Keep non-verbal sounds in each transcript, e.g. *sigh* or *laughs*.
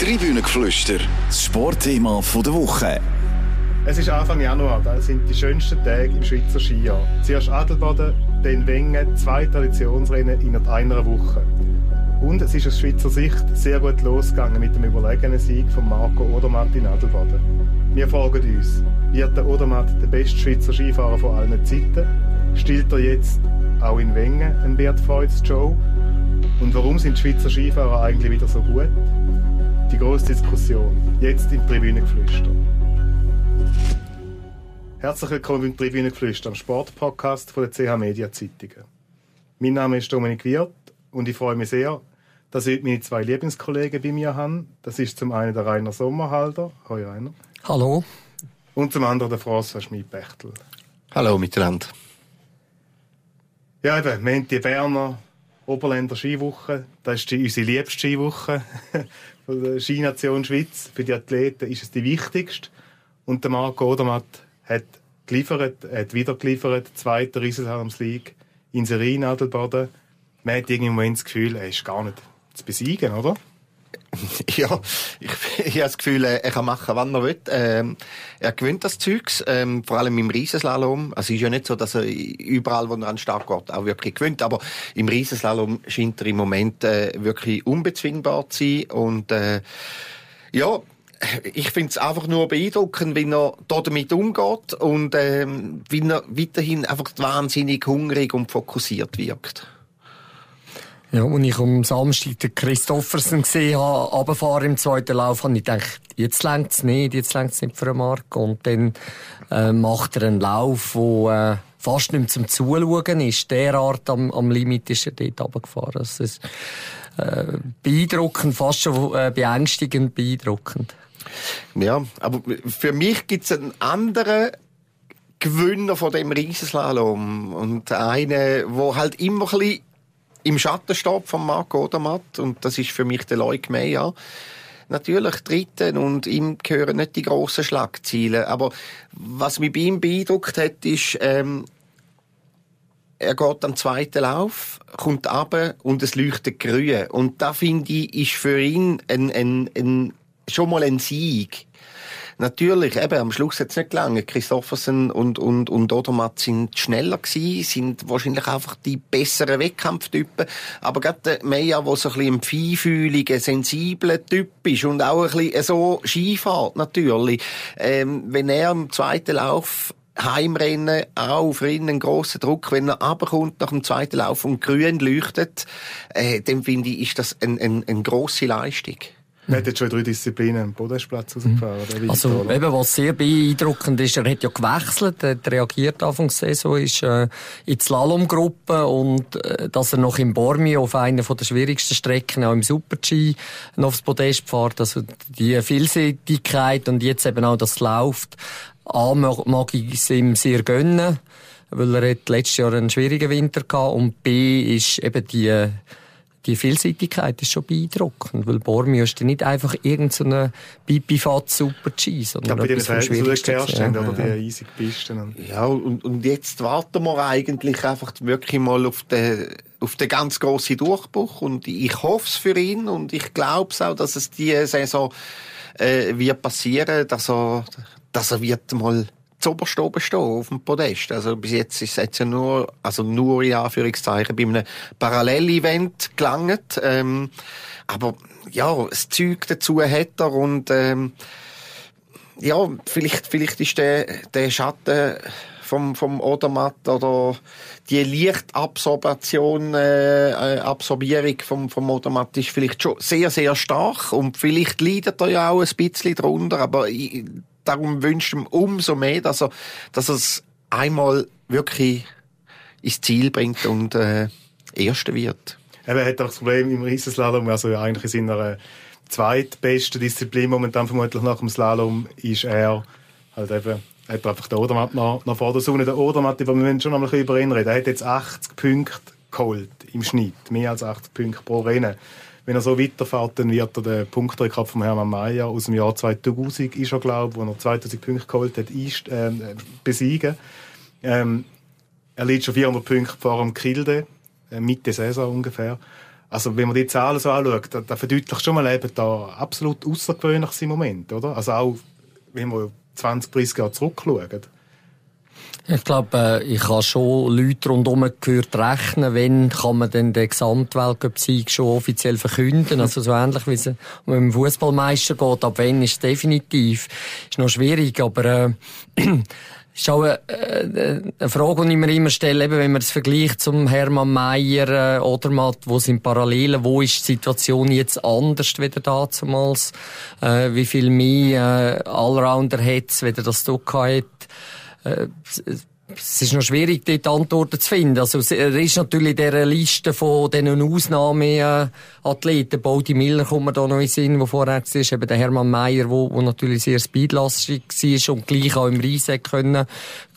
Tribünengeflüster, das Sportthema der Woche. Es ist Anfang Januar, das sind die schönsten Tage im Schweizer Skijahr. Zuerst Adelboden, dann Wengen, zwei Traditionsrennen in einer Woche. Und es ist aus Schweizer Sicht sehr gut losgegangen mit dem überlegenen Sieg von Marco Odermatt in Adelboden. Wir fragen uns, wird der Odermatt der beste Schweizer Skifahrer von allen Zeiten? Stillt er jetzt auch in Wengen einen Bert Feutz Joe? Und warum sind die Schweizer Skifahrer eigentlich wieder so gut? Die grosse Diskussion, jetzt im Tribünengeflüster. Herzlich willkommen beim Tribünengeflüster, am Sportpodcast von der CH Media Zeitungen. Mein Name ist Dominik Wirth und ich freue mich sehr, dass ich meine zwei Lieblingskollegen bei mir habe. Das ist zum einen der Rainer Sommerhalder. Hallo Rainer. Hallo. Und zum anderen der François Schmid-Bechtel. Hallo miteinander. Ja, eben, wir haben die Berner Oberländer Skiwoche. Das ist die, unsere liebste Skiwoche von der Skination Schweiz. Für die Athleten ist es die wichtigste. Und der Marco Odermatt hat geliefert, hat wieder geliefert, zweiter Riesenslaloms-League in Serin, Adelboden. Man hat irgendwie im Moment das Gefühl, er ist gar nicht zu besiegen, oder? *laughs* Ja, ich, ich habe das Gefühl, er kann machen, wann er will. Ähm, er gewinnt das Zeugs, ähm, vor allem im Riesenslalom. Also es ist ja nicht so, dass er überall, wo er an den Start geht, auch wirklich gewinnt. Aber im Riesenslalom scheint er im Moment äh, wirklich unbezwingbar zu sein. Und äh, ja, ich finde es einfach nur beeindruckend, wie er da damit umgeht und ähm, wie er weiterhin einfach wahnsinnig hungrig und fokussiert wirkt. Ja, als ich am Samstag den Christoffersen gesehen habe, im zweiten Lauf, habe ich gedacht, jetzt längt es nicht, jetzt längt es nicht für einen Mark. Und dann äh, macht er einen Lauf, der äh, fast nicht mehr zum Zuschauen ist. Derart am, am Limit ist er dort runtergefahren. Also, ist, äh, beeindruckend, fast schon äh, beängstigend beeindruckend. Ja, aber für mich gibt es einen anderen Gewinner von dem Riesenslalom und einen, wo halt immer ein bisschen im Schatten steht von Marco Odermatt und das ist für mich der Leuk Meyer. Natürlich dritten und ihm gehören nicht die grossen Schlagziele, aber was mich bei ihm beeindruckt hat, ist, ähm, er geht am zweiten Lauf, kommt ab und es leuchtet grün. Und da finde ich, ist für ihn ein, ein, ein, schon mal ein Sieg. Natürlich, eben, am Schluss hat es nicht gelangen. Christoffersen und, und, und Odermatt sind schneller gewesen, sind wahrscheinlich einfach die besseren Wettkampftypen. Aber gerade der Meyer, der so ein bisschen ein feinfühliger, sensibler Typ ist und auch ein bisschen so Skifahrt natürlich, ähm, wenn er im zweiten Lauf Heimrennen auch für ihn einen grossen Druck. Wenn er runterkommt nach dem zweiten Lauf und grün leuchtet, äh, dann finde ich, ist das eine ein, ein grosse Leistung. Er hat jetzt schon drei Disziplinen am Podestplatz rausgefahren. Mhm. Also, eben, was sehr beeindruckend ist, er hat ja gewechselt, er hat reagiert Anfang der Saison, ist äh, in die Slalomgruppe und äh, dass er noch im Bormio auf einer der schwierigsten Strecken, auch im Super-G, noch aufs Podest fährt. Also die Vielseitigkeit und jetzt eben auch, dass es läuft. A, mag ich es ihm sehr gönnen, weil er hat letztes Jahr einen schwierigen Winter gehabt und B ist eben die die Vielseitigkeit ist schon beeindruckend, weil Bormio ist nicht einfach irgendeine Bipifat super G, sondern ja, etwas vom Schwierigsten. Ja, oder die eisig Pisten. Ja, und, und jetzt warten wir eigentlich einfach wirklich mal auf den, auf den ganz grossen Durchbruch und ich hoffe es für ihn und ich glaube es auch, dass es diese Saison äh, wird passieren, dass er, dass er wird mal zuoberst oben stehen auf dem Podest. Also bis jetzt ist es ja nur, also nur in Anführungszeichen bei einem Parallelevent gelangt. Ähm, aber ja, das Zeug dazu hat er und ähm, ja, vielleicht, vielleicht ist der, der Schatten vom, vom Odermatt oder die Lichtabsorption, äh, äh, Absorbierung vom, vom Odermatt ist vielleicht schon sehr, sehr stark und vielleicht leidet er ja auch ein bisschen darunter, aber ich, darum wünscht ihm umso mehr, dass er, dass er es einmal wirklich ins Ziel bringt und äh, Erster wird. Er hat auch das Problem im Riesenslalom, also eigentlich in seiner zweitbesten Disziplin momentan vermutlich nach dem Slalom, ist er halt eben, hat er einfach den Odermatt nach, nach vorne Sonne. Der Odermatt, wir müssen schon noch ein bisschen über ihn reden, er hat jetzt 80 Punkte geholt im Schnitt, mehr als 80 Punkte pro Rennen wenn er so weiterfährt, dann wird er den Punktrekord von Hermann Mayer aus dem Jahr 2000, ist er, glaube wo er 2000 Punkte geholt hat, äh, besiegen. Ähm, er liegt schon 400 Punkte vor dem Kilde, äh, Mitte Saison ungefähr. Also, wenn man die Zahlen so anschaut, da, da verdeutlicht schon mal eben da absolut außergewöhnliches im Moment, oder? Also auch, wenn wir 20, 30 Jahre zurückschauen. Ich glaube, äh, ich habe schon Leute rundherum gehört rechnen, wenn kann man denn den Gesamtweltcup-Sieg schon offiziell verkünden. Also so ähnlich wie es um einen Fußballmeister geht. Ab wenn ist definitiv. Ist noch schwierig, aber äh, *clears throat* ist auch eine, äh, eine Frage, die ich mir immer stelle, eben, wenn man es vergleicht zum Hermann Mayer äh, oder mal, wo sind Parallelen, wo ist die Situation jetzt anders wieder damals, äh, wie viel mehr äh, Allrounder hat es, weder das du hat äh, es ist noch schwierig, dort Antworten zu finden. Also, er ist natürlich dieser Liste von diesen Ausnahmeathleten. Baudi Miller kommt mir da noch in den Sinn, der vorher war, eben der Hermann wo, wo natürlich sehr speedlastig war und gleich auch im Riese können,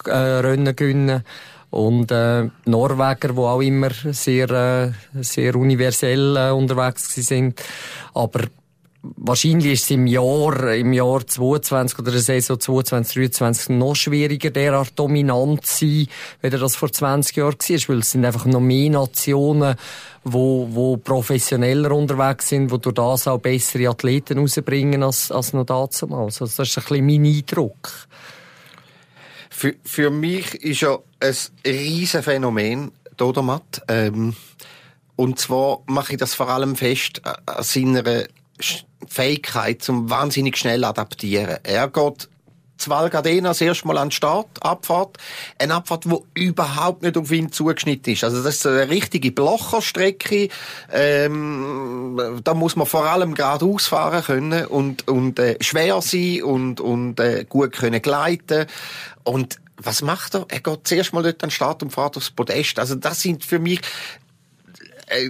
äh, Rennen gewinnen. Und, äh, Norweger, die auch immer sehr, äh, sehr universell äh, unterwegs sind. Aber wahrscheinlich ist es im Jahr, im Jahr 22 oder der Saison 22, 23 noch schwieriger, derart dominant zu sein, wie das vor 20 Jahren war, weil es sind einfach noch mehr Nationen, wo, wo professioneller unterwegs sind, wo durch das auch bessere Athleten rausbringen als, als noch damals. Also das ist ein bisschen mein Eindruck. Für, für mich ist ja ein riesen Phänomen, Dodomat. Ähm, und zwar mache ich das vor allem fest an seiner Fähigkeit zum wahnsinnig schnell adaptieren. Er geht zu Valgadena das erste Mal an den Start, Abfahrt. Eine Abfahrt, die überhaupt nicht auf ihn zugeschnitten ist. Also das ist eine richtige Blocherstrecke. Ähm, da muss man vor allem geradeaus fahren können und, und äh, schwer sein und, und äh, gut können gleiten. Und was macht er? Er geht zuerst mal dort an den Start und fährt aufs Podest. Also das sind für mich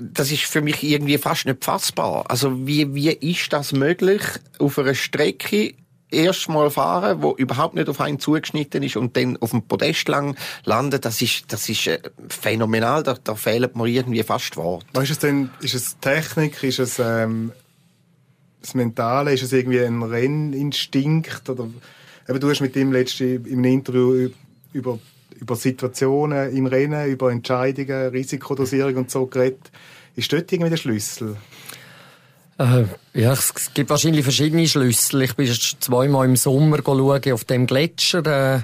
das ist für mich irgendwie fast nicht fassbar. Also wie, wie ist das möglich, auf einer Strecke erstmal fahren, wo überhaupt nicht auf einen zugeschnitten ist und dann auf dem Podest lang landet, das ist, das ist äh, phänomenal, da, da fehlen mir irgendwie fast Worte. Ist es denn, ist es Technik, ist es ähm, das Mentale, ist es irgendwie ein Renninstinkt? Oder eben, du hast mit ihm letzte im Interview über über Situationen im Rennen, über Entscheidungen, Risikodosierung und so geredet. Ist dort irgendwie der Schlüssel? Äh, ja, es gibt wahrscheinlich verschiedene Schlüssel. Ich bin zweimal im Sommer schauen auf dem Gletscher. Äh,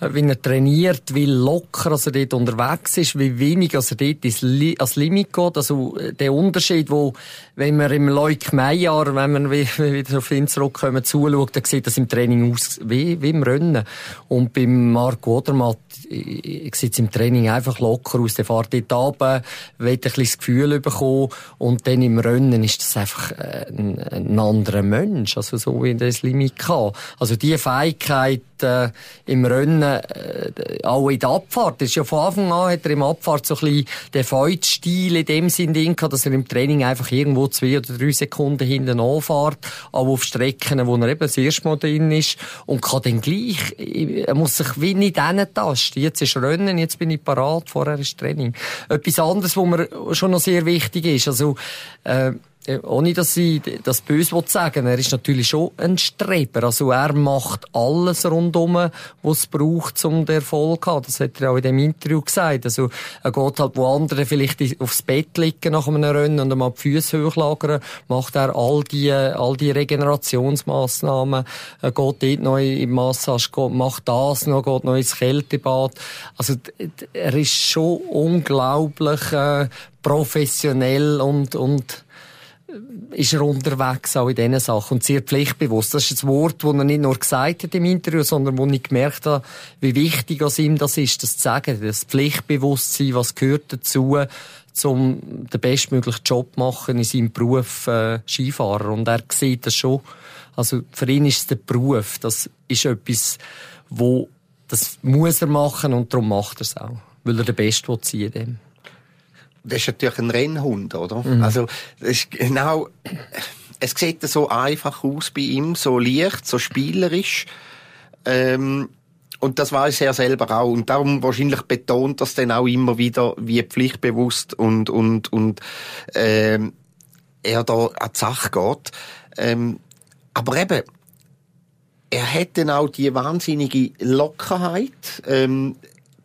wie er trainiert, wie locker er dort unterwegs ist, wie wenig er dort ins Limit geht. Also äh, der Unterschied, wo, wenn man im Leuk Meijer, wenn man *laughs* wieder auf ihn zurückkommen, zuschaut, dann sieht das im Training aus wie, wie im Rennen. Und beim Marco Odermatt sieht es im Training einfach locker aus. Der fährt dort runter, will ein bisschen das Gefühl bekommen und dann im Rennen ist das einfach äh, ein, ein anderer Mensch, also so wie das Limit kann. Also die Fähigkeit äh, im Rennen äh, auch in der Abfahrt. Das ist ja von Anfang an hat er im Abfahrt so ein bisschen den Feitstil in dem Sinn dass er im Training einfach irgendwo zwei oder drei Sekunden hinten anfährt, aber auf Strecken, wo er eben das erste Mal drin ist und kann dann gleich, er muss sich wie nicht tasten. Jetzt ist Rennen, jetzt bin ich parat, vorher ist Training. Etwas anderes, was mir schon noch sehr wichtig ist, also, äh, ohne dass ich das böse sagen er ist natürlich schon ein Streber. Also er macht alles rundum, was es braucht, um den Erfolg zu haben. Das hat er auch in dem Interview gesagt. Also er geht halt, wo andere vielleicht aufs Bett liegen nach einem Rennen und einmal die Füße hochlagern, macht er all die, all die Regenerationsmaßnahmen, er geht dort noch im Massage, macht das noch, geht noch ins Kältebad. Also er ist schon unglaublich äh, professionell und, und ist er unterwegs auch in diesen Sachen und sehr pflichtbewusst. Das ist ein Wort, das er nicht nur gesagt hat im Interview, sondern wo ich gemerkt habe, wie wichtig es ihm das ist, das zu sagen. Das Pflichtbewusstsein, was gehört dazu, um den bestmöglichen Job zu machen in seinem Beruf äh, Skifahrer. Und er sieht das schon. Also für ihn ist es der Beruf. Das ist etwas, wo das muss er machen und darum macht er es auch. Weil er der Beste sein will das ist natürlich ein Rennhund, oder? Mhm. Also, das ist genau, es sieht so einfach aus bei ihm, so leicht, so spielerisch. Ähm, und das weiß er selber auch. Und darum wahrscheinlich betont das dann auch immer wieder, wie pflichtbewusst und, und, und, ähm, er da an die Sache geht. Ähm, aber eben, er hat dann auch die wahnsinnige Lockerheit, ähm,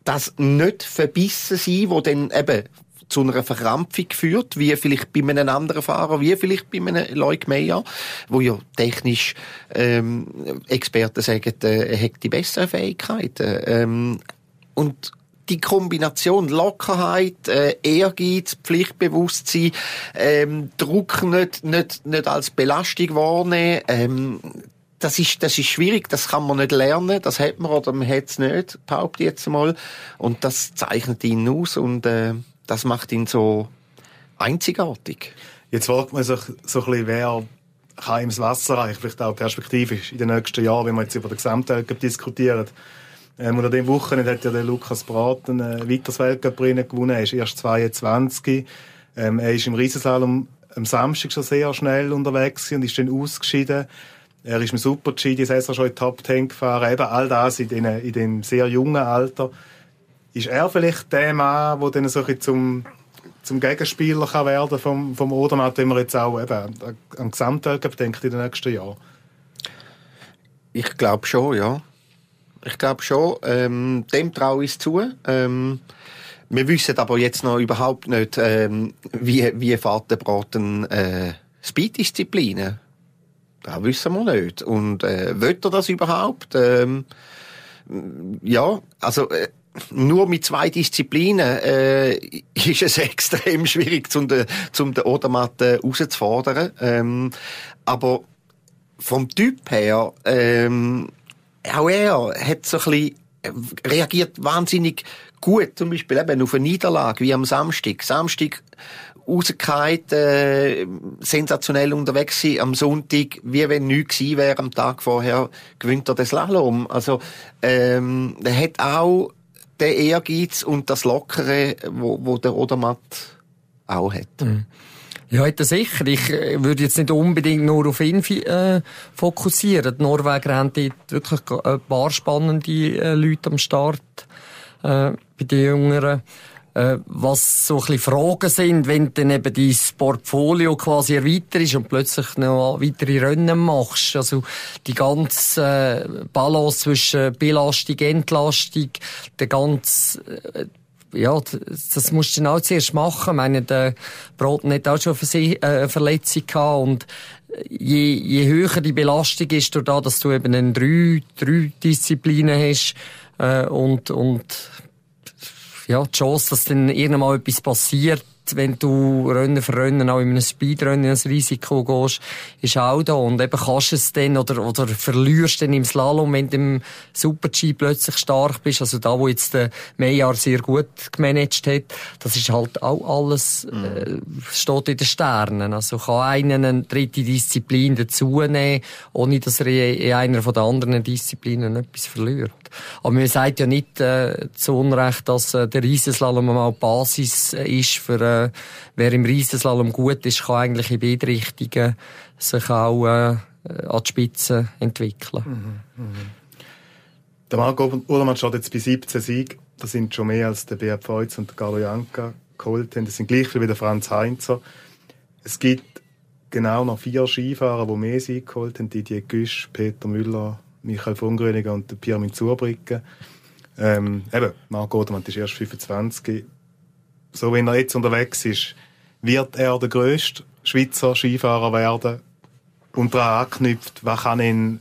das nicht verbissen sein, wo dann eben zu einer Verkrampfung führt, wie vielleicht bei einem anderen Fahrer, wie vielleicht bei einem Leuk Meyer, wo ja technisch ähm, Experten sagen, äh, er hat die besseren Fähigkeiten. Ähm, und die Kombination Lockerheit, äh, Ehrgeiz, Pflichtbewusstsein, ähm, Druck nicht, nicht, nicht als Belastung wahrnehmen, ähm, das ist, das ist schwierig, das kann man nicht lernen, das hat man oder man hat es nicht, behaupte jetzt mal. Und das zeichnet ihn aus und äh, das macht ihn so einzigartig. Jetzt fragt man sich so ein bisschen, wer kann ihm das Wasser reichen, vielleicht auch perspektivisch in den nächsten Jahren, wenn wir jetzt über den Gesamtweltcup diskutieren. Ähm, und an dem hat ja der Lukas Braten äh, weiteres Weltcup-Rennen gewonnen. Er ist erst 22. Ähm, er ist im Riesenslalom am Samstag schon sehr schnell unterwegs und ist dann ausgeschieden. Er ist im Super-G die Saison schon in Top 10 gefahren. Eben all das in, den, in dem sehr jungen Alter. Ist er vielleicht der Mann, der dann so ein zum, zum Gegenspieler kann werden vom, vom Odermatt, wenn man jetzt auch eben am Gesamtweltcup denkt in den nächsten Jahren? Ich glaube schon, ja. Ich glaube schon. Ähm, dem traue ich es zu. Ähm, wir wissen aber jetzt noch überhaupt nicht, ähm, wie, wie fährt der Braten äh, Speed-Disziplinen. Das wissen wir nicht. Und äh, will er das überhaupt? Ähm, ja, also äh, nur mit zwei Disziplinen äh, ist es *laughs* extrem schwierig, zum den, zum den Odermatt äh, herauszufordern. Ähm, aber vom Typ her ähm, auch er hat so ein bisschen äh, reagiert wahnsinnig gut, zum Beispiel eben auf eine Niederlage, wie am Samstag. Samstag rausgefallen, äh, sensationell unterwegs sein, am Sonntag, wie wenn nichts gewesen wäre, am Tag vorher gewinnt er das Slalom. Also, ähm, er hat auch den Ehrgeiz und das Lockere, wo, wo der Odermatt auch hat. Mhm. Ja, hat sicher. Ich äh, würde jetzt nicht unbedingt nur auf ihn äh, fokussieren. Die Norweger haben dort wirklich ein paar spannende äh, Leute am Start äh, bei den Jüngeren. Äh, was so ein bisschen Fragen sind, wenn dann eben dein Portfolio quasi erweitert ist und plötzlich noch weitere Rennen machst. Also die ganze äh, Balance zwischen Belastung, Entlastung, der ganze äh, ja, das musst du dann auch zuerst machen. Ich meine, der Broten hat auch schon eine Verletzung gehabt und je, je höher die Belastung ist, durch das, dass du eben drei, drei Disziplinen hast, und, und, ja, die Chance, dass dann irgendwann mal etwas passiert, wenn du Rennen für Rennen auch in einem Speedrennen ins Risiko gehst, ist auch da. Und eben kannst du es dann oder, oder verlierst dann im Slalom, wenn du im Super-G plötzlich stark bist. Also da, wo jetzt der Meyer sehr gut gemanagt hat, das ist halt auch alles, mhm. äh, steht in den Sternen. Also kann einer eine dritte Disziplin dazu nehmen, ohne dass er in einer von den anderen Disziplinen etwas verliert. Aber man sagt ja nicht äh, zu Unrecht, dass äh, der Riesenslalom mal Basis äh, ist für äh, wer im Riesenslalom gut ist, kann eigentlich in beide Richtungen sich auch äh, an die Spitze entwickeln. Mhm, mh. Der Marco Ullmann steht jetzt bei 17 Siegen. Das sind schon mehr als der Beat Feutz und der Carlo Janka geholt haben. Das sind gleich wie der Franz Heinzer. Es gibt genau noch vier Skifahrer, die mehr Siege geholt haben. Didier Güsch, Peter Müller, Michael von Gröniger und Pirmin Zurbricke. Ähm, eben, Marco Odermatt ist erst 25. So wie er jetzt unterwegs ist, wird er der grösste Schweizer Skifahrer werden und daran anknüpft, was kann ihn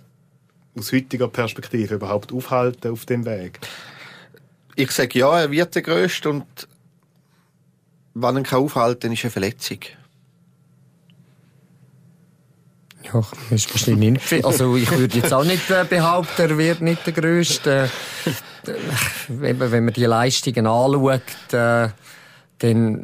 aus heutiger Perspektive überhaupt aufhalten auf dem Weg? Ich sage ja, er wird der grösste und was ihn aufhalten kann, ist eine Verletzung. Ja, ist wahrscheinlich nicht. Also ich würde jetzt auch nicht äh, behaupten, er wird nicht der Größte. Äh, wenn man die Leistungen anschaut, äh, dann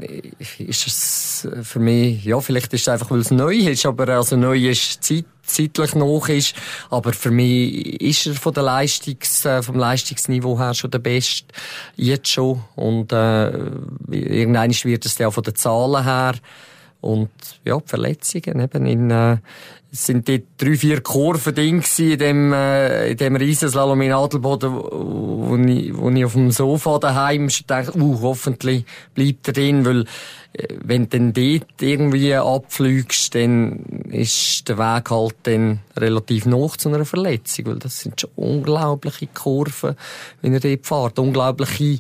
ist es für mich, ja, vielleicht ist es einfach, weil es neu ist, aber also neu ist Zeit, zeitlich noch ist, aber für mich ist er von der Leistungs, äh, vom Leistungsniveau her schon der Beste, jetzt schon, und äh, irgendwann wird es ja von den Zahlen her, und ja, Verletzungen eben in, äh, es sind die drei, vier Kurven drin in dem, äh, in dem Riesenslalom in Adelboden, wo, ich, wo ich auf dem Sofa daheim dachte, uh, hoffentlich bleibt er drin, weil, äh, wenn du dann dort irgendwie abfliegst, dann ist der Weg halt dann relativ noch zu einer Verletzung, weil das sind schon unglaubliche Kurven, wenn er dort fährt, unglaubliche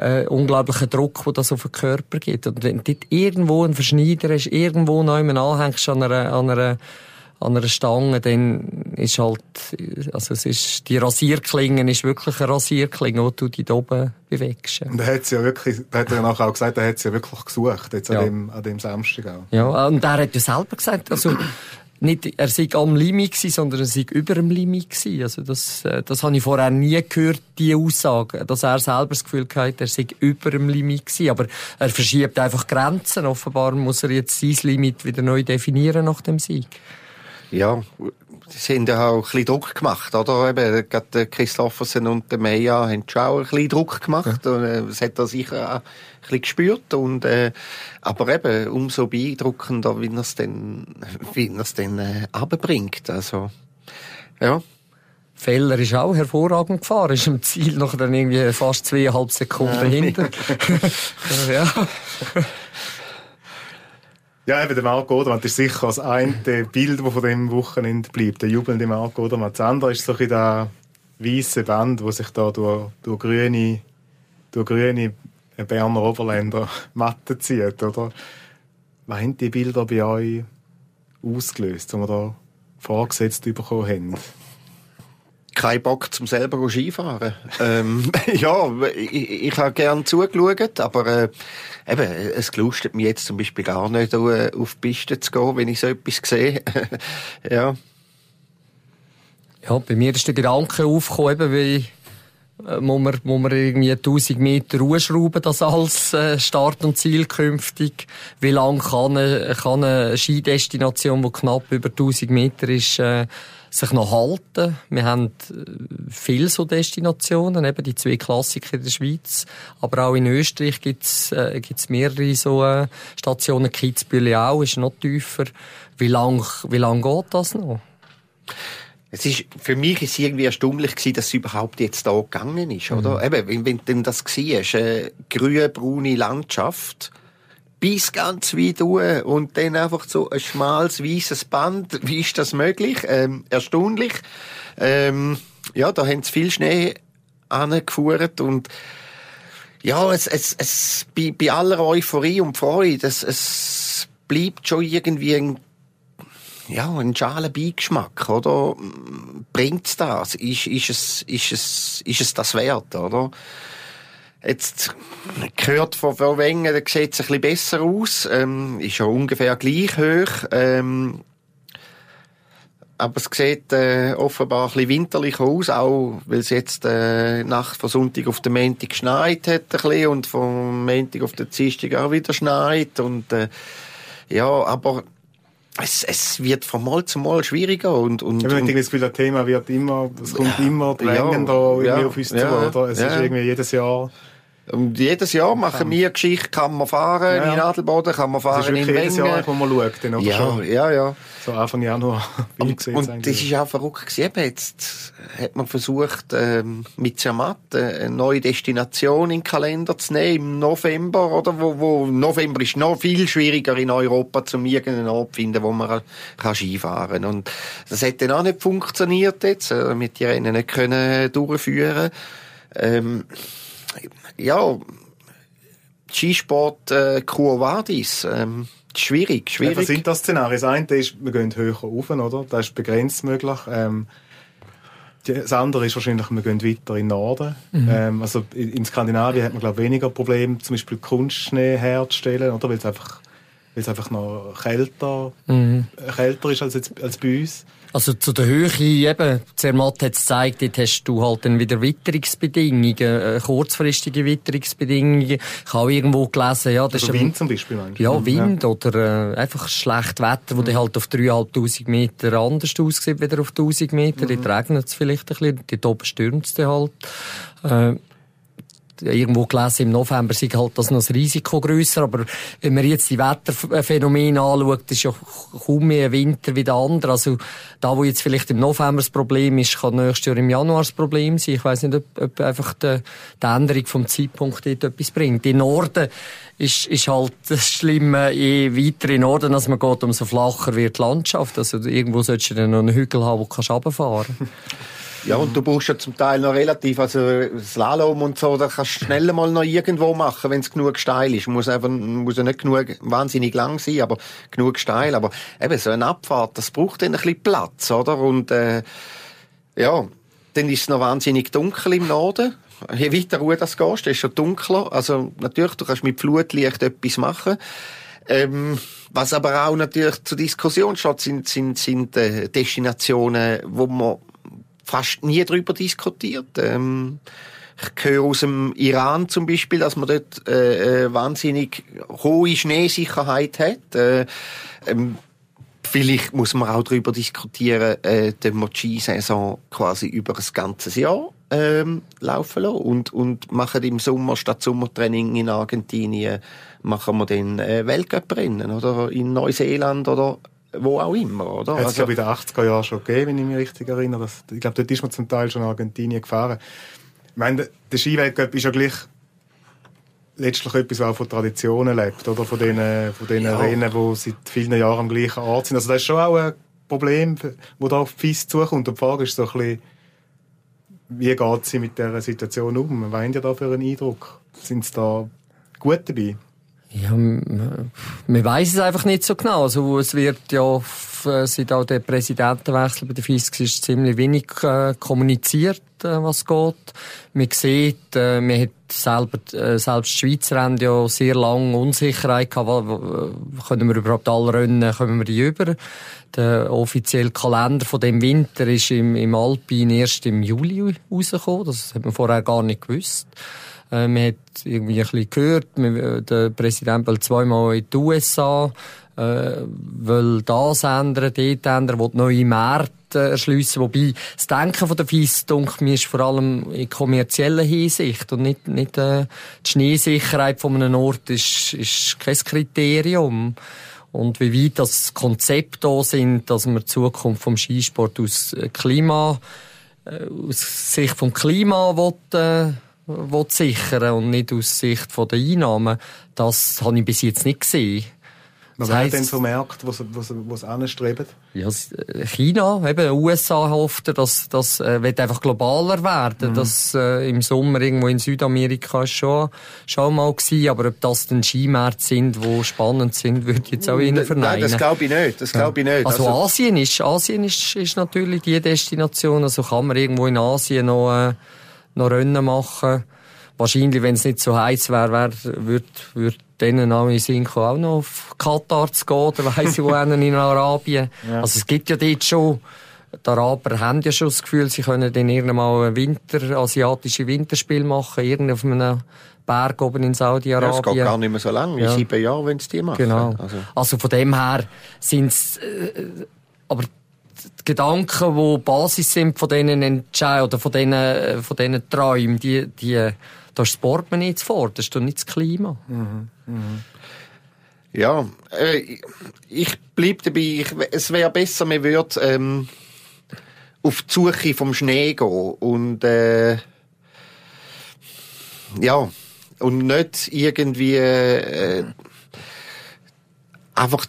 äh, unglaublichen Druck, den das auf den Körper gibt. Und wenn du dort irgendwo einen Verschneider hast, irgendwo noch jemanden anhängst an einer, an einer an einer Stange, dann ist halt, also es ist, die Rasierklinge ist wirklich eine Rasierklinge, die du dich da oben bewegst. Und er hat ja wirklich, da hat er nachher auch gesagt, er hat ja wirklich gesucht, jetzt ja. an, dem, an dem Samstag auch. Ja, und er hat ja selber gesagt, also, nicht, er sei am Limit gewesen, sondern er sei über dem Limit gewesen. Also das, äh, das habe ich vorher nie gehört, die Aussage, dass er selber das Gefühl hatte, er sei über dem Limit gewesen. Aber er verschiebt einfach Grenzen. Offenbar muss er jetzt sein Limit wieder neu definieren nach dem Sieg ja, sie haben ja auch ein bisschen Druck gemacht, oder? Eben, gerade Christoffersen und der Meja haben schon auch ein bisschen Druck gemacht. Ja. Und, äh, das hat er sicher auch ein bisschen gespürt. Und, äh, aber eben, umso beeindruckender, wie er es dann, wie er es dann, äh, abbringt. Also, ja. Feller ist auch hervorragend gefahren, ist im Ziel noch dann irgendwie fast zweieinhalb Sekunden ja. hinter. *laughs* ja. *laughs* Ja, eben der Marco Odermatt ist sicher das eine Bild, das von dem Wochenende bleibt. Der jubelnde Marco Odermatt. Das andere ist so ein der weiße Band, wo sich da durch, durch grüne, durch grüne Berner Oberländer *laughs* Matten zieht, oder? Was haben die Bilder bei euch ausgelöst, die wir da vorgesetzt bekommen haben? Keinen Bock zum selber Skifahren. ähm, *laughs* ja, ich, ich habe gern zugeschaut, aber äh, eben, es gelustet mich jetzt zum Beispiel gar nicht, uh, auf die Piste zu gehen, wenn ich so etwas sehe. *laughs* ja. Ja, bei mir ist der Gedanke aufgekommen, eben, wie äh, muss man, muss man irgendwie 1000 Meter Ruheschrauben, das als äh, Start und Ziel künftig? Wie lang kann eine, kann eine Skidestination, die knapp über 1000 Meter ist, äh, sich noch halten. Wir haben äh, viele so Destinationen, eben die zwei Klassiker in der Schweiz, aber auch in Österreich gibt's äh, gibt's mehrere so äh, Stationen. Kitzbühel auch ist noch tiefer. Wie lang wie lang geht das noch? Es ist, für mich ist es irgendwie erstaunlich gewesen, dass es überhaupt jetzt da gegangen ist, oder? Mhm. Eben, wenn, wenn denn das war, eine grün-braune Landschaft, bis ganz weit hoch und dann einfach so ein schmales, weißes Band. Wie ist das möglich? Ähm, erstaunlich. Ähm, ja, da haben sie viel Schnee angefuhrt und ja, es, es, es, bei, bei aller Euphorie und Freude, es, es bleibt schon irgendwie ein, ja, ein schalen Beigeschmack, oder? Bringt's das? Ist, ist es, ist es, ist es das wert, oder? Jetzt gehört von Verwengen, da sieht es ein bisschen besser aus, ähm, ist ja ungefähr gleich hoch, ähm, aber es sieht äh, offenbar ein bisschen winterlich aus, auch weil es jetzt äh, Nacht von Sonntag auf den Montag geschneit hat ein bisschen, und vom Montag auf den Dienstag auch wieder schneit und äh, ja, aber es, es wird von Mal zu Mal schwieriger und, und, ich habe das Gefühl, das Thema wird immer, es kommt ja, immer drängender ja, ja, auf uns ja, zu, oder? Es ist irgendwie jedes Jahr und jedes Jahr machen wir Geschichte, kann man fahren ja. in Adelboden, kann man fahren in Wengen. jedes Jahr, wo man schaut, dann, ja, schon? Ja, ja. So Anfang Januar. *laughs* und, und das ist auch verrückt gewesen. Jetzt hat man versucht, ähm, mit Zermatt eine neue Destination in den Kalender zu nehmen, im November, oder? Wo, wo, November ist noch viel schwieriger in Europa, zum irgendeinen Ort zu finden, wo man kann Skifahren kann. Und das hat dann auch nicht funktioniert jetzt, äh, mit die Rennen nicht können durchführen. Ähm, ja, Skisport äh, Quo Vadis. Ähm, schwierig, schwierig. Ja, was sind das Szenarien? Das eine ist, wir gehen höher rauf, oder? Das ist begrenzt möglich. Ähm, das andere ist wahrscheinlich, wir gehen weiter in den Norden. Mhm. Ähm, also in Skandinavien hat man, glaube weniger Probleme, zum Beispiel Kunstschnee herzustellen, oder? Weil es einfach, weil es einfach noch kälter, mhm. kälter ist als, jetzt, als bei uns. Also zu der Höhe eben, Zermatt hat es gezeigt, dort hast du halt dann wieder Witterungsbedingungen, äh, kurzfristige Witterungsbedingungen. Ich habe irgendwo gelesen, ja, das also ist... Wind zum Beispiel, meinst du? Ja, Wind ja. oder äh, einfach schlecht Wetter, wo mhm. dann halt auf 3'500 Meter anders aussieht, wieder auf 1000 Meter. Mhm. Dort regnet es vielleicht ein bisschen, dort oben stürmt es dann halt. Äh, irgendwo gelesen, im November sei halt das noch das Risiko grösser. Aber wenn man jetzt die Wetterphänomene anschaut, ist ja kaum mehr Winter wie der andere. Also, da, wo jetzt vielleicht im November das Problem ist, kann nächstes Jahr im Januar das Problem sein. Ich weiss nicht, ob, ob einfach die, die Änderung vom Zeitpunkt dort etwas bringt. Im Norden ist, ist halt das Schlimme, je weiter in Norden als man geht, umso flacher wird die Landschaft. Also, irgendwo solltest du dann noch einen Hügel haben, wo du runterfahren kannst. *laughs* Ja, und du brauchst ja zum Teil noch relativ, also Slalom und so, da kannst du schnell mal noch irgendwo machen, wenn es genug steil ist. Muss einfach, muss ja nicht genug wahnsinnig lang sein, aber genug steil. Aber eben so eine Abfahrt, das braucht dann ein bisschen Platz, oder? Und äh, ja, dann ist es noch wahnsinnig dunkel im Norden. Je weiter ruhig das gehst, ist schon dunkler. Also natürlich, du kannst mit Flutlicht etwas machen. Ähm, was aber auch natürlich zur Diskussion steht, sind, sind, sind äh, Destinationen, wo man fast nie darüber diskutiert. Ähm, ich höre aus dem Iran zum Beispiel, dass man dort äh, äh wahnsinnig hohe Schneesicherheit hat. Äh, ähm, vielleicht muss man auch darüber diskutieren, äh, die Mochi-Saison quasi über das ganze Jahr ähm, laufen lassen und, und machen im Sommer statt Sommertraining in Argentinien machen wir dann äh, Weltcuprennen oder in Neuseeland oder wo auch immer, oder? Hat es also, in den 80er Jahren schon gegeben, wenn ich mich richtig erinnere. Das, ich glaube, dort ist man zum Teil schon in Argentinien gefahren. Ich meine, der Skiweltcup ist ja gleich letztlich etwas, was auch von Traditionen lebt, oder? Von den, von den ja. Rennen, die seit vielen Jahren am gleichen Ort sind. Also das ist schon auch ein Problem, das da auf FIS zukommt. Und die Frage ist so ein bisschen, wie geht sie mit dieser Situation um? Was haben die da für einen Eindruck? Sind sie da gut dabei? Ja, man weiß es einfach nicht so genau. Also, es wird ja, seit auch der Präsidentenwechsel bei der FIS ist ziemlich wenig äh, kommuniziert, äh, was geht. Man sieht, äh, man hat selber, äh, selbst die Schweizer haben ja sehr lange Unsicherheit gehabt, können wir überhaupt alle Rennen, kommen wir die über. Der offizielle Kalender von dem Winter ist im, im Alpin erst im Juli rausgekommen. Das hat man vorher gar nicht gewusst. Äh, man hat irgendwie ein bisschen gehört, äh, der Präsident will zweimal in die USA, äh, will das ändern, dort ändern, will neue Märkte erschliessen. Wobei das Denken von der FIS, denke mir, ist vor allem in kommerzieller Hinsicht und nicht, nicht äh, die Schneesicherheit von einem Ort ist, ist kein Kriterium. Und wie weit das Konzept da sind, dass man die Zukunft vom Skisport aus äh, Klima, äh, aus Sicht vom Klima will, äh, will sichern und nicht aus Sicht der Einnahmen, das habe ich bis jetzt nicht gesehen. Was heißt denn so Märkte, wo sie anstreben? Ja, China, eben USA hofft, dass das äh, wird einfach globaler werden. Mhm. Das äh, im Sommer irgendwo in Südamerika schon schon mal gewesen, aber ob das dann Skimärkte sind, die spannend sind, würde ich jetzt auch Ihnen verneinen. Nein, das glaube ich nicht. Das glaube ich nicht. Also, also, Asien ist Asien ist, ist natürlich die Destination. Also kann man irgendwo in Asien noch äh, noch Rennen machen. Wahrscheinlich, wenn es nicht so heiß wäre, wär, würde würd denen auch in Sinn auch noch auf Katar zu gehen oder weiss ich wo *laughs* in Arabien. Ja. Also es gibt ja dort schon, die Araber haben ja schon das Gefühl, sie können dann irgendwann ein Winter, asiatische Winterspiel machen, irgendwo auf einem Berg oben in Saudi-Arabien. Ja, es geht gar nicht mehr so lange, wie ja. sieben Jahre, wenn es die machen. Genau. Also. also von dem her sind es, äh, aber die Gedanken, die Basis sind von diesen Entscheidungen oder von diesen, äh, von diesen Träumen, die, die, da sport man nicht ist doch nicht das Klima. Mhm. Mhm. Ja, äh, ich bleibe dabei, ich, es wäre besser, man würde ähm, auf die Suche vom Schnee gehen und äh, ja, und nicht irgendwie äh, einfach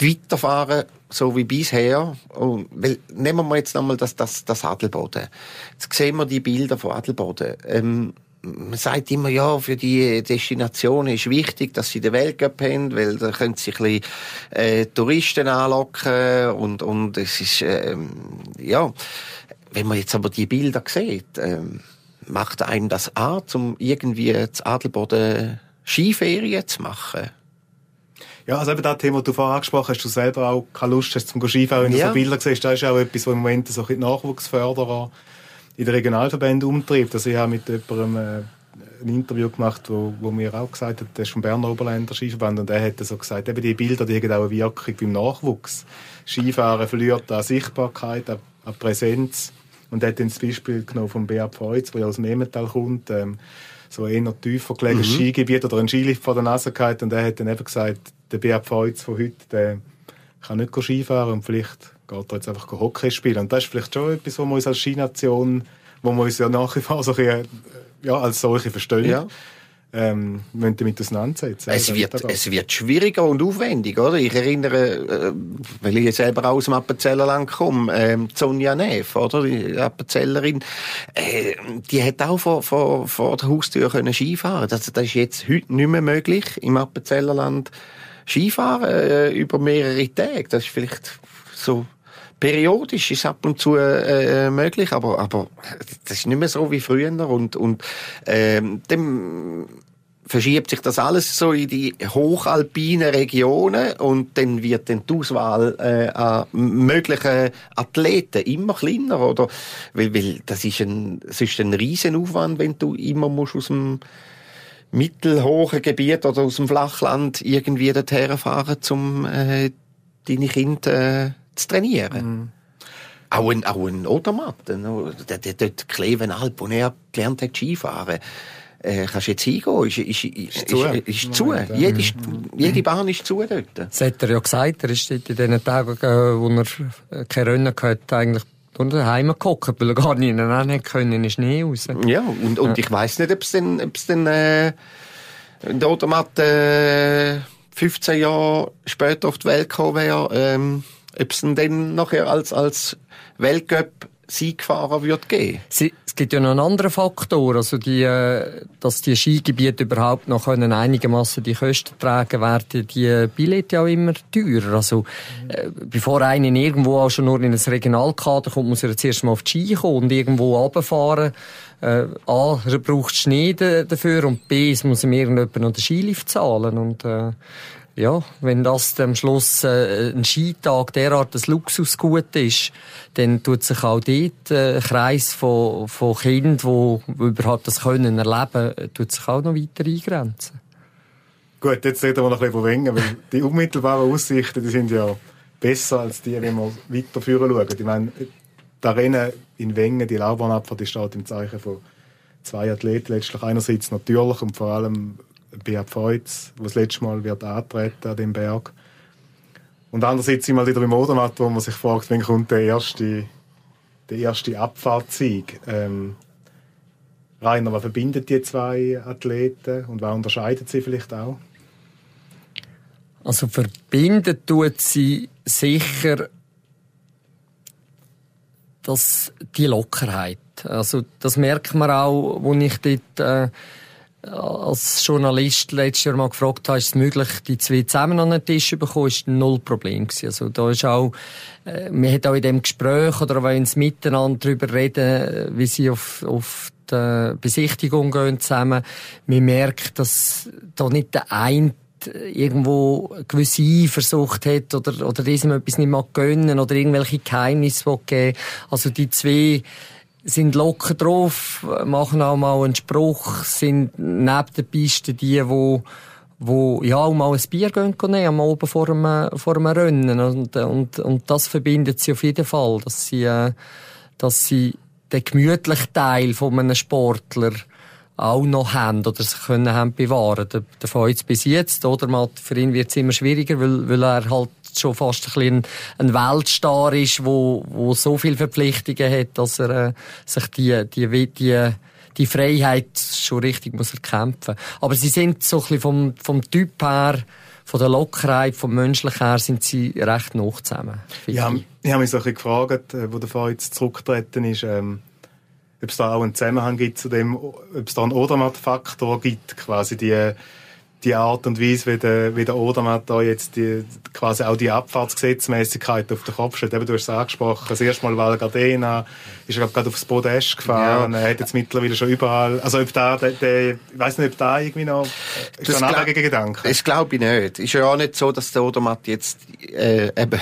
weiterfahren so wie bisher. Und, weil, nehmen wir jetzt nochmal das, das, das Adelboden. Jetzt sehen wir die Bilder von Adelboden. Ähm, man sagt immer, ja, für die Destination ist wichtig, dass sie den Weltcup haben, weil da können sie ein bisschen, äh, Touristen anlocken und, und es ist, ähm, ja, wenn man jetzt aber die Bilder sieht, ähm, macht einem das an, um irgendwie zu Adelboden Skiferien zu machen? Ja, also eben das Thema, das du vorher angesprochen hast, du selber auch keine Lust hast zum Skifahren, wenn du ja. so Bilder siehst, das ist auch etwas, was im Moment so ein Nachwuchsförderer in den Regionalverbänden umtreibt. Also ich habe mit jemandem äh, ein Interview gemacht, wo, wo mir auch gesagt hat, der ist vom Berner Oberländer Skiverband und er hat so gesagt, eben die Bilder, die haben auch eine Wirkung beim Nachwuchs. Skifahren verliert an Sichtbarkeit, an, an Präsenz und er hat dann das Beispiel genommen von Beat Feutz, der aus dem Emmental kommt, ähm, so eher tiefer gelegenes mhm. Skigebiet oder ein Skilift vor der Nase gehabt und er hat dann eben gesagt, der Beat Feutz von heute, der kann nicht Skifahren und vielleicht geht er jetzt einfach Hockey spielen. Und das ist vielleicht schon etwas, wo wir uns als Skination, wo wir uns ja nach wie vor so ein ja, als solche verstehen. Ja. ähm, müssen damit auseinandersetzen. Es wird, es wird schwieriger und aufwendiger, oder? Ich erinnere, äh, weil ich selber auch aus dem Appenzellerland komme, ähm, Sonja Neff, oder? Die Appenzellerin, äh, die hat auch vor, vor, vor der Haustür können Skifahren. Das, das ist jetzt heute nicht mehr möglich im Appenzellerland Skifahren äh, über mehrere Tage. Das ist vielleicht so periodisch ist ab und zu äh, möglich, aber aber das ist nicht mehr so wie früher und und ähm, dem verschiebt sich das alles so in die hochalpinen Regionen und dann wird dann die Auswahl äh, an möglichen Athleten immer kleiner, oder? Weil, weil das ist ein, das ist ein Riesenaufwand, wenn du immer musst aus dem mittelhohen Gebiet oder aus dem Flachland irgendwie dorthin fahren, um äh, deine Kinder äh, zu trainieren. Mhm. Auch ein, auch ein Odermatt, der, der, dort Klevenalp, wo er gelernt hat Skifahren äh, kannst jetzt hingehen, ist, ist, ist, ist zu. Ist, ist zu. Jede, jede Bahn ist zu dort. Das hat er ja gesagt, er ist in den Tagen, wo er keine Rennen hatte, eigentlich daheim gehockt, weil er gar nicht rennen können, in den Schnee raus. Ja, und, und ja. ich weiss nicht, ob es denn, ob es denn äh, der Automat äh, 15 Jahre später auf die Welt gekommen wäre, ähm, ob es dann nachher als, als Weltcup Siegfahrer wird geben. Es gibt ja noch einen anderen Faktor, also die, äh, dass die Skigebiete überhaupt noch können einigermaßen die Kosten tragen werden, die Billette ja auch immer teurer. Also äh, bevor einer irgendwo auch schon nur in ein Regionalkader kommt, muss er jetzt erst mal auf die Ski kommen und irgendwo runterfahren. Äh, A, er braucht Schnee dafür und B, es muss ihm irgendjemand noch den Skilift zahlen und äh, ja, wenn das am Schluss äh, ein Skitag derart ein Luxusgut ist, dann tut sich auch dort äh, ein Kreis von, von Kindern, die überhaupt das können erleben, äh, tut sich auch noch weiter eingrenzen. Gut, jetzt reden wir noch ein bisschen von Wengen, weil die unmittelbaren Aussichten, die sind ja besser als die, wenn wir weiter führen schauen. Ich meine, die Arena in Wengen, die Laubbahnabfahrt, die steht im Zeichen von zwei Athleten letztlich. Einerseits natürlich und vor allem Beat Feutz, der das letzte Mal wird antreten an dem Berg. Und andererseits sind wir wieder im Odermatt, wo man sich fragt, wann kommt der erste, der erste Abfahrtssieg. Ähm, Rainer, was verbindet die zwei Athleten und was unterscheidet sie vielleicht auch? Also verbindet tut sie sicher dass die Lockerheit. Also das merkt man auch, wo ich dort äh, als Journalist letztes Jahr mal gefragt habe, ist es möglich, die zwei zusammen an den Tisch zu bekommen, ist null Problem gewesen. Also da ist auch, äh, man hat auch in dem Gespräch oder wenn sie miteinander darüber reden, wie sie auf, auf die Besichtigung gehen zusammen, man merkt, dass da nicht der eine irgendwo gewisse Eifersucht hat oder, oder diesem etwas nicht mag gönnen oder irgendwelche Geheimnisse geben Also die zwei sind locker drauf, machen auch mal einen Spruch, sind neben der Piste die, wo wo ja auch mal ein Bier gehen nehmen, am Abend vor einem, vor einem Rennen. Und, und, und das verbindet sie auf jeden Fall, dass sie, äh, dass sie den gemütlichen Teil von einem Sportler auch noch haben oder sich können haben bewahren. Der, der von jetzt bis jetzt, oder mal, für ihn wird es immer schwieriger, weil, weil er halt schon fast ein bisschen ein Weltstar ist, wo, wo so viele Verpflichtungen hat, dass er äh, sich die, die, die, die Freiheit schon richtig muss erkämpfen. Aber sie sind so ein bisschen vom, vom Typ her, von der Lockerheit, vom Menschlichen her, sind sie recht noch zusammen. Ja, ich habe mich so ein bisschen gefragt, äh, wo der Fall jetzt zurückgetreten ist, ähm, ob es da auch einen Zusammenhang gibt zu dem, ob es da einen Odermatt-Faktor gibt, quasi die die Art und Weise, wie der, wie der Odermatt da jetzt die, quasi auch die Abfahrtsgesetzmäßigkeit auf den Kopf stellt. Eben, du hast es angesprochen, das erste Mal Val Gardena ist er gerade aufs Podest gefahren. Ja. Er hat jetzt mittlerweile schon überall, also ob da, der, der ich weiss nicht, ob da irgendwie noch, ist das da ein Gedanke? Das glaube ich nicht. Ist ja auch nicht so, dass der Odermatt jetzt, äh, eben,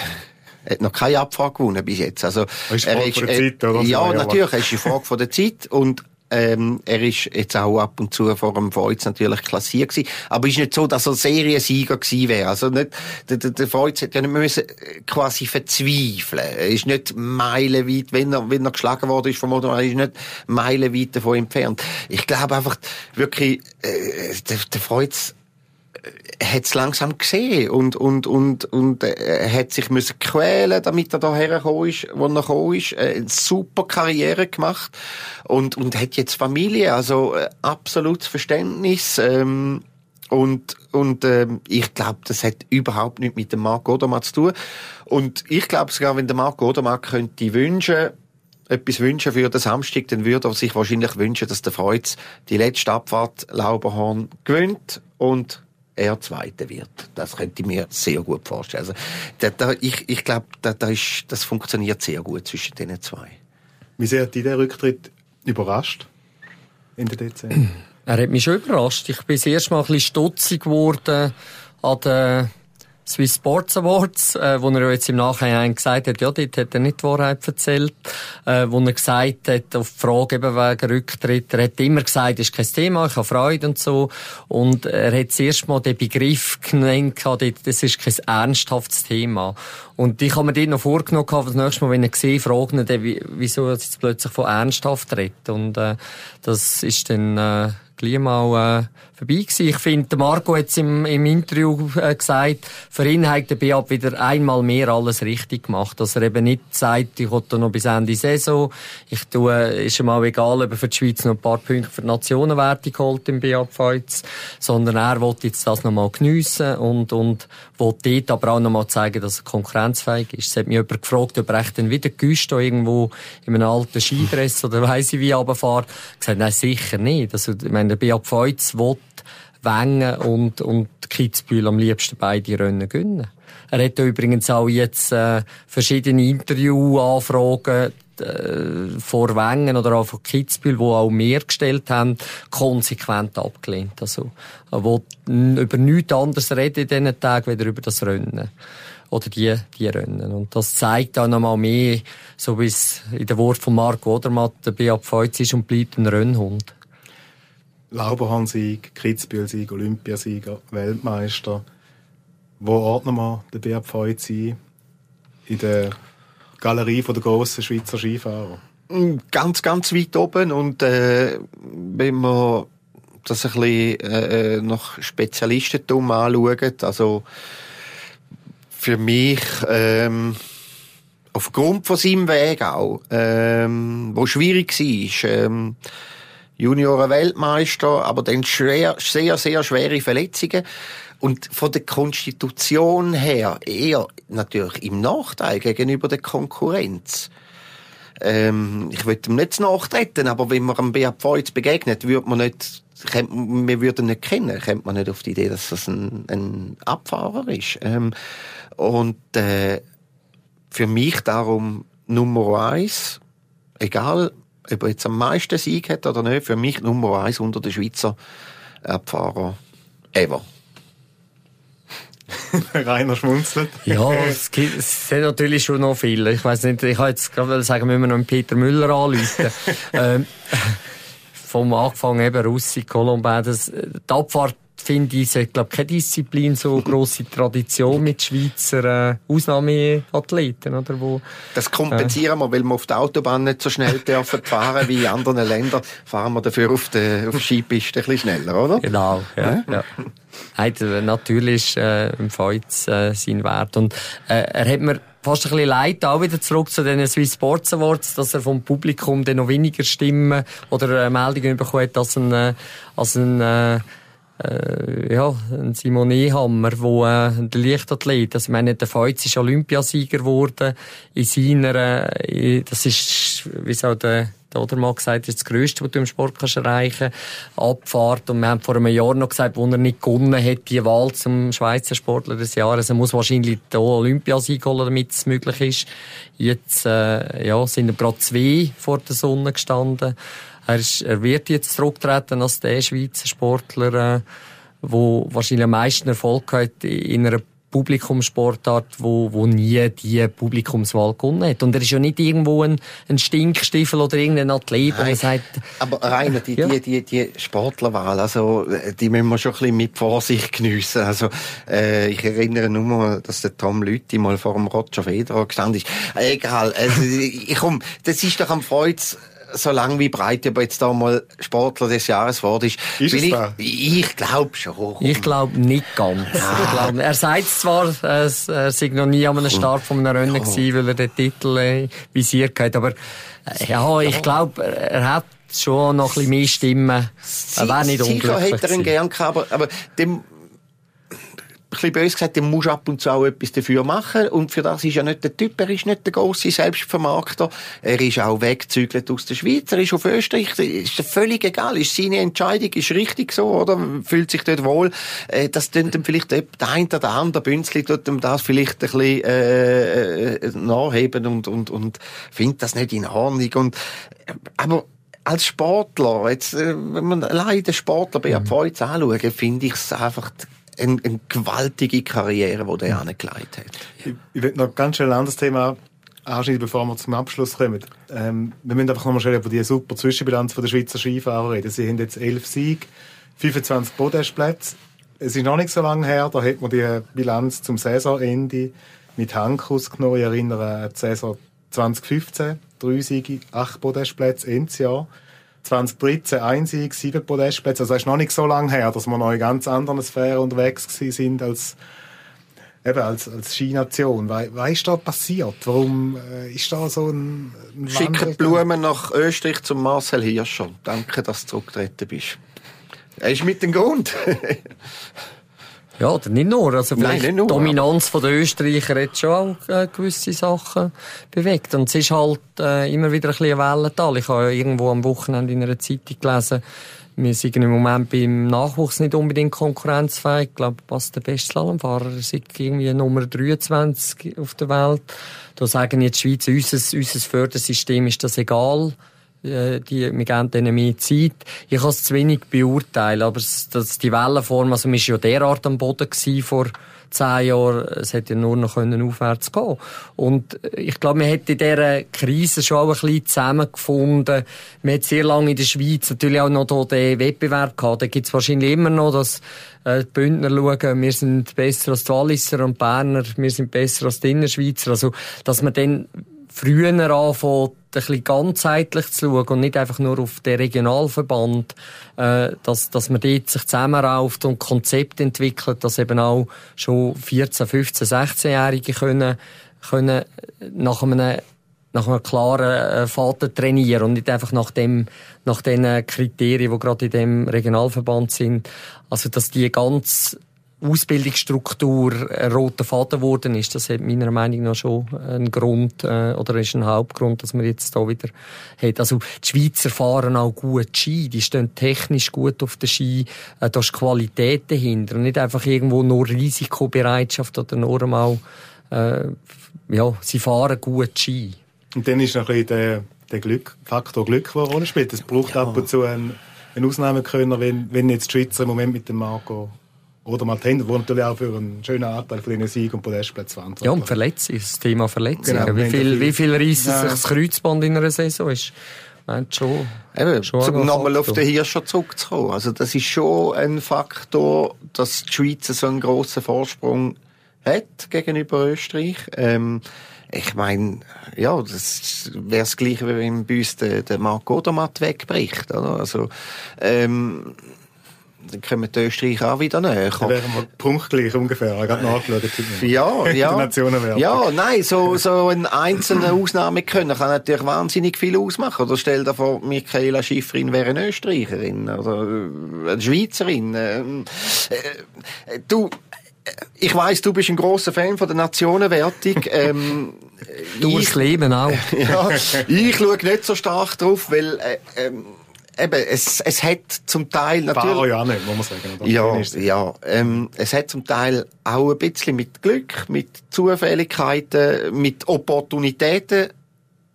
hat noch keine Abfahrt gewonnen bis jetzt. Also, ist er ist, äh, Zeit, oder? Ja, natürlich, es ist eine Frage von der Zeit und ähm, er ist jetzt auch ab und zu vor dem Freuz natürlich klassiert gewesen. Aber ist nicht so, dass er Seriensieger gewesen wäre. Also nicht, der, der, der Freuz hat ja nicht müssen äh, quasi verzweifeln. Er ist nicht meilenweit, wenn er, wenn er geschlagen worden ist vom Modern, er ist nicht meilenweit davon entfernt. Ich glaube einfach wirklich, äh, der, der Freuz hat es langsam gesehen und, und, und, und äh, hat sich müssen quälen, damit er da hergekommen ist, wo er gekommen ist. Äh, super Karriere gemacht und, und hat jetzt Familie, also äh, absolutes Verständnis. Ähm, und, und ähm, ich glaube, das hat überhaupt nichts mit dem Marc Odermatt zu tun. Und ich glaube sogar, wenn der Marc Odermatt könnte wünschen, etwas wünschen für den Samstag, dann würde er sich wahrscheinlich wünschen, dass der Freuz die letzte Abfahrt Lauberhorn gewinnt und er Zweiter wird. Das könnte ich mir sehr gut vorstellen. Also, da, da, ich, ich glaube, da, da ist, das funktioniert sehr gut zwischen den zwei. Wie sehr hat dich der Rücktritt überrascht in der Dezember? Er hat mich schon überrascht. Ich bin das erste Mal ein bisschen stutzig geworden an den Swiss Sports Awards, äh, wo er jetzt im Nachhinein gesagt hat, ja, dort hat er nicht die Wahrheit erzählt, äh, wo er gesagt hat, auf die Frage eben wegen Rücktritt, er hat immer gesagt, ist kein Thema, ich habe Freude und so, und er hat zuerst mal den Begriff genannt, das ist kein ernsthaftes Thema. Und ich habe mir dort noch vorgenommen, das nächste Mal, wenn er sehe, fragen, wieso er jetzt plötzlich von ernsthaft redet. Und äh, das ist dann äh, gleich mal äh, vorbei gewesen. Ich finde, Marco hat es im, im Interview äh, gesagt, für ihn hat der Beat wieder einmal mehr alles richtig gemacht. Dass er eben nicht sagt, ich will noch bis Ende Saison, ich tue, ist ihm auch egal, ob er für die Schweiz noch ein paar Punkte für die Nationenwerte geholt im Beat Feuz, sondern er will jetzt das nochmal geniessen und, und will dort aber auch nochmal zeigen, dass er konkurrenzfähig ist. Es hat mich jemand gefragt, ob er echt dann wieder Güsto irgendwo in einem alten Skidress oder *laughs* weiss ich wie runterfährt. Ich gesagt, nein, sicher nicht. Also, ich meine, der Beat Feuz will Wengen und, und Kitzbühel am liebsten beide Rennen gewinnen. Er hat übrigens auch jetzt äh, verschiedene Interviewanfragen äh, vor Wengen oder auch von Kitzbühel, wo auch mehr gestellt haben, konsequent abgelehnt. Also, will über nichts anderes reden in diesen Tagen, weder über das Rennen. Oder die, die Rennen. Und das zeigt auch nochmal mehr, so wie es in der Wort von Marco Odermatt, der Beat Feuz ist und bleibt ein Rennhund. Lauberhorn-Sieg, Kitzbühel-Sieg, Olympiasieger, Weltmeister. Wo ordnen wir den Beat Feuz ein? In der Galerie der grossen Schweizer Skifahrer? Mm, ganz, ganz weit oben. Und äh, wenn man das ein bisschen äh, nach Spezialistentum anschauen, also für mich ähm, aufgrund von seinem Weg auch, ähm, wo schwierig war, ähm, Junioren-Weltmeister, aber dann schwer, sehr, sehr schwere Verletzungen. Und von der Konstitution her eher natürlich im Nachteil gegenüber der Konkurrenz. Ähm, ich will ihm nicht nachtreten, aber wenn man einem BAV jetzt begegnet, würde man nicht, wir würden ihn nicht kennen, kommt man nicht auf die Idee, dass das ein, ein Abfahrer ist. Ähm, und äh, für mich darum Nummer eins, egal ob er jetzt am meisten Sieg hat oder nicht, für mich Nummer eins unter den Schweizer Abfahrer ever. *laughs* Rainer schmunzelt. Ja, es, gibt, es sind natürlich schon noch viele. Ich weiß nicht, ich habe jetzt gerade sagen, müssen wir noch einen Peter Müller anrufen. *laughs* ähm, *laughs* vom Anfang eben Russi, Colombin, das, die Abfahrt finde ich, es hat, glaube keine Disziplin so grosse Tradition mit Schweizer äh, Ausnahmeathleten, oder? Wo, das kompensieren äh, wir, weil wir auf der Autobahn nicht so schnell dürfen fahren wie in anderen Ländern, fahren wir dafür auf der, auf Skipiste ein bisschen schneller, oder? Genau, ja. ja. ja. natürlich ist äh, im Feuz äh, sein Wert. Und äh, er hat mir fast ein bisschen leid, auch wieder zurück zu den Swiss Sports Awards, dass er vom Publikum dann noch weniger Stimmen oder äh, Meldungen bekommen hat, als ein, äh, als ein äh, äh, ja, ein Simon Ehammer, wo äh, der Leichtathlet, also ich meine, der Feuz ist Olympiasieger geworden in seiner, äh, das ist, wie auch der, der Odermann gesagt hat, das Größte, was du im Sport kannst erreichen Abfahrt. Und wir haben vor einem Jahr noch gesagt, wo er nicht gewonnen hat, die Wahl zum Schweizer Sportler des Jahres, er muss wahrscheinlich den Olympiasieg holen, damit es möglich ist. Jetzt, äh, ja, sind er gerade zwei vor der Sonne gestanden. Er, ist, er wird jetzt zurücktreten als der Schweizer Sportler, äh, wo wahrscheinlich am meisten Erfolg hat in einer Publikumssportart, wo, wo nie die Publikumswahl gewonnen hat. Und er ist ja nicht irgendwo ein, ein Stinkstiefel oder irgendein Athlet, der sagt... Aber Rainer, die, ja. die, die, die Sportlerwahl, also, die müssen wir schon ein bisschen mit Vorsicht geniessen. Also, äh, ich erinnere nur, dass der Tom Lüthi mal vor dem Roger Federer gestanden ist. Egal, also, *laughs* ich komm, das ist doch am Freuds so lang wie breit, aber jetzt da mal Sportler des Jahres war, ist. Ist es ich, da? ich glaube schon. Ich glaube nicht ganz. Ich glaub, er sagt zwar, äh, er sei noch nie an einem Start von einem Rennen gewesen, weil er den Titel äh, visiert hat, aber äh, ja, ich glaube, er hat schon noch ein bisschen mehr Stimmen. Er wäre nicht Sicher unglücklich hätte er ihn gern gehabt, aber, aber dem, bisschen böse gesagt, dem musst du ab und zu auch etwas dafür machen. Und für das ist ja nicht der Typ, er ist nicht der grosse Selbstvermarkter. Er ist auch weggezügelt aus der Schweiz, er ist auf Österreich, das ist völlig egal. Ist seine Entscheidung, ist richtig so, oder? Fühlt sich dort wohl. Äh, Das tut ihm vielleicht der ein oder andere Bünzli, tut ihm das vielleicht ein bisschen, äh, äh, nachheben und, und, und findet das nicht in Ordnung. Und, äh, aber, als Sportler, jetzt, wenn man allein den Sportler bei mhm. Pfeutz anschaut, finde ich es einfach eine, eine gewaltige Karriere, die der angelegt hat. Ich, ich will noch ganz schnell ein anderes Thema anschneiden, bevor wir zum Abschluss kommen. Ähm, wir müssen einfach noch mal schnell über die super Zwischenbilanz der Schweizer Skifahrer reden. Sie haben jetzt elf Siege, 25 Podestplätze. Es ist noch nicht so lange her, da hat man die Bilanz zum Saisonende mit Hankus genommen. Ich erinnere an die Saison 2015, drei Siege, acht Podestplätze ins Jahr. 2013 ein Sieg, sieben Podestplätze. Also es ist noch nicht so lange her, dass wir noch in ganz anderen Sphären unterwegs gewesen sind als eben als, als Skination. We was ist da passiert? Warum äh, ist da so ein, ein Schicke Blumen nach Österreich zum Marcel Hirscher. Danke, dass du zurückgetreten bist. Er ist mit dem Grund. *laughs* Ja, oder nicht nur. Also Nein, vielleicht nicht nur, die Dominanz von der Österreicher hat schon auch äh, gewisse Sachen bewegt. Und es ist halt äh, immer wieder ein bisschen ein Wellental. Ich habe ja irgendwo am Wochenende in einer Zeitung gelesen, wir sind im Moment beim Nachwuchs nicht unbedingt konkurrenzfähig. Ich glaube, was der beste Slalomfahrer ist irgendwie Nummer 23 auf der Welt. Da sagen jetzt die Schweiz, unser, unser Fördersystem ist das egal äh, die, wir geben denen mehr Zeit. Ich kann es zu wenig beurteilen, aber es, das, die Wellenform, also man war ja derart am Boden vor zehn Jahren, es hätte ja nur noch können aufwärts gehen Und ich glaube, man hätte in dieser Krise schon auch ein bisschen zusammengefunden. Man hat sehr lange in der Schweiz natürlich auch noch den Wettbewerb gehabt. Da gibt es wahrscheinlich immer noch, dass äh, die Bündner schauen, wir sind besser als die Walliser und Berner, wir sind besser als die Innerschweizer. Also, dass man dann früher anfängt, bisschen ganzheitlich zu schauen und nicht einfach nur auf den Regionalverband, äh, dass, dass man dort sich zusammenrauft und Konzept entwickelt, dass eben auch schon 14, 15, 16-Jährige können, können nach einem nach einem klaren äh, Faden trainieren und nicht einfach nach dem, nach den Kriterien, die gerade in dem Regionalverband sind. Also, dass die ganz Ausbildungsstruktur ein roter Faden geworden ist, das hat meiner Meinung nach schon einen Grund äh, oder ist ein Hauptgrund, dass man jetzt da wieder hat. Also die Schweizer fahren auch gut Ski, die stehen technisch gut auf der Ski, äh, da ist Qualität dahinter nicht einfach irgendwo nur Risikobereitschaft oder nur mal äh, ja, sie fahren gut Ski. Und dann ist noch ein bisschen der, der Glück, Faktor Glück, der Rolle spielt. Es braucht ab und zu einen, einen Ausnahmekönner, wenn, wenn jetzt die Schweizer im Moment mit dem Marco oder mal Tender, der natürlich auch für einen schönen Anteil von diesen Sieg und Podestplätzen verantwortlich Ja, und Verletzungen, das Thema Verletzungen. Genau, wie viel, wie viel reissen Ja. sich das Kreuzband in einer Saison ist? Meint schon. Eben, schon zum nochmal auf den Hirscher zurückzukommen. Also, das ist schon ein Faktor, dass die Schweiz so einen grossen Vorsprung hat gegenüber Österreich. Ähm, ich meine, ja, das wäre das Gleiche, wie wenn bei uns der, der Marc Odermatt wegbricht, oder? Also, ähm, dann kommen die Österreicher auch wieder näher. Da wären wir punktgleich ungefähr. Ich habe nachgeschaut. Ja, Der ja. Nationenwertung. Ja, nein, so, so ein einzelner Ausnahmekönner kann natürlich wahnsinnig viel ausmachen. Oder stell dir vor, Michaela Schifrin wäre eine Österreicherin oder äh, eine Schweizerin. Ähm, äh, du, äh, ich weiss, du bist ein großer Fan von der Nationenwertung. *laughs* ähm, Durchs ich, Leben auch. *laughs* ja, ich schaue nicht so stark drauf, weil äh, ähm, eben, es, es hat zum Teil natürlich... Fahrer ja auch nicht, muss man sagen. oder? Ja, ja. Ähm, es hat zum Teil auch ein bisschen mit Glück, mit Zufälligkeiten, mit Opportunitäten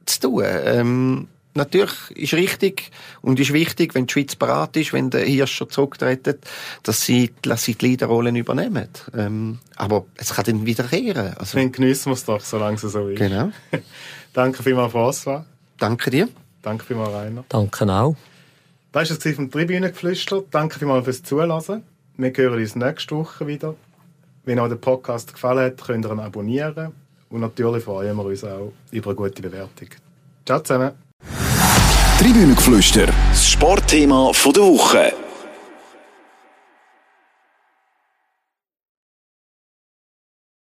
zu tun. Ähm, natürlich ist richtig und ist wichtig, wenn die Schweiz bereit ist, wenn der Hirscher zurücktreten, dass sie, dass sie die Leaderrollen übernehmen. Ähm, aber es kann dann wieder kehren. Also, Dann geniessen wir es doch, solange es so ist. genau. *laughs* Danke vielmals, François. Danke dir. Danke vielmals, Rainer. Danke auch. Das war es vom Tribünengeflüster. Danke vielmals fürs Zuhören. Wir hören uns nächste Woche wieder. Wenn euch der Podcast gefallen hat, könnt ihr ihn abonnieren. Und natürlich freuen wir uns auch über eine gute Bewertung. Ciao zusammen. Tribünengeflüster, das Sportthema der Woche.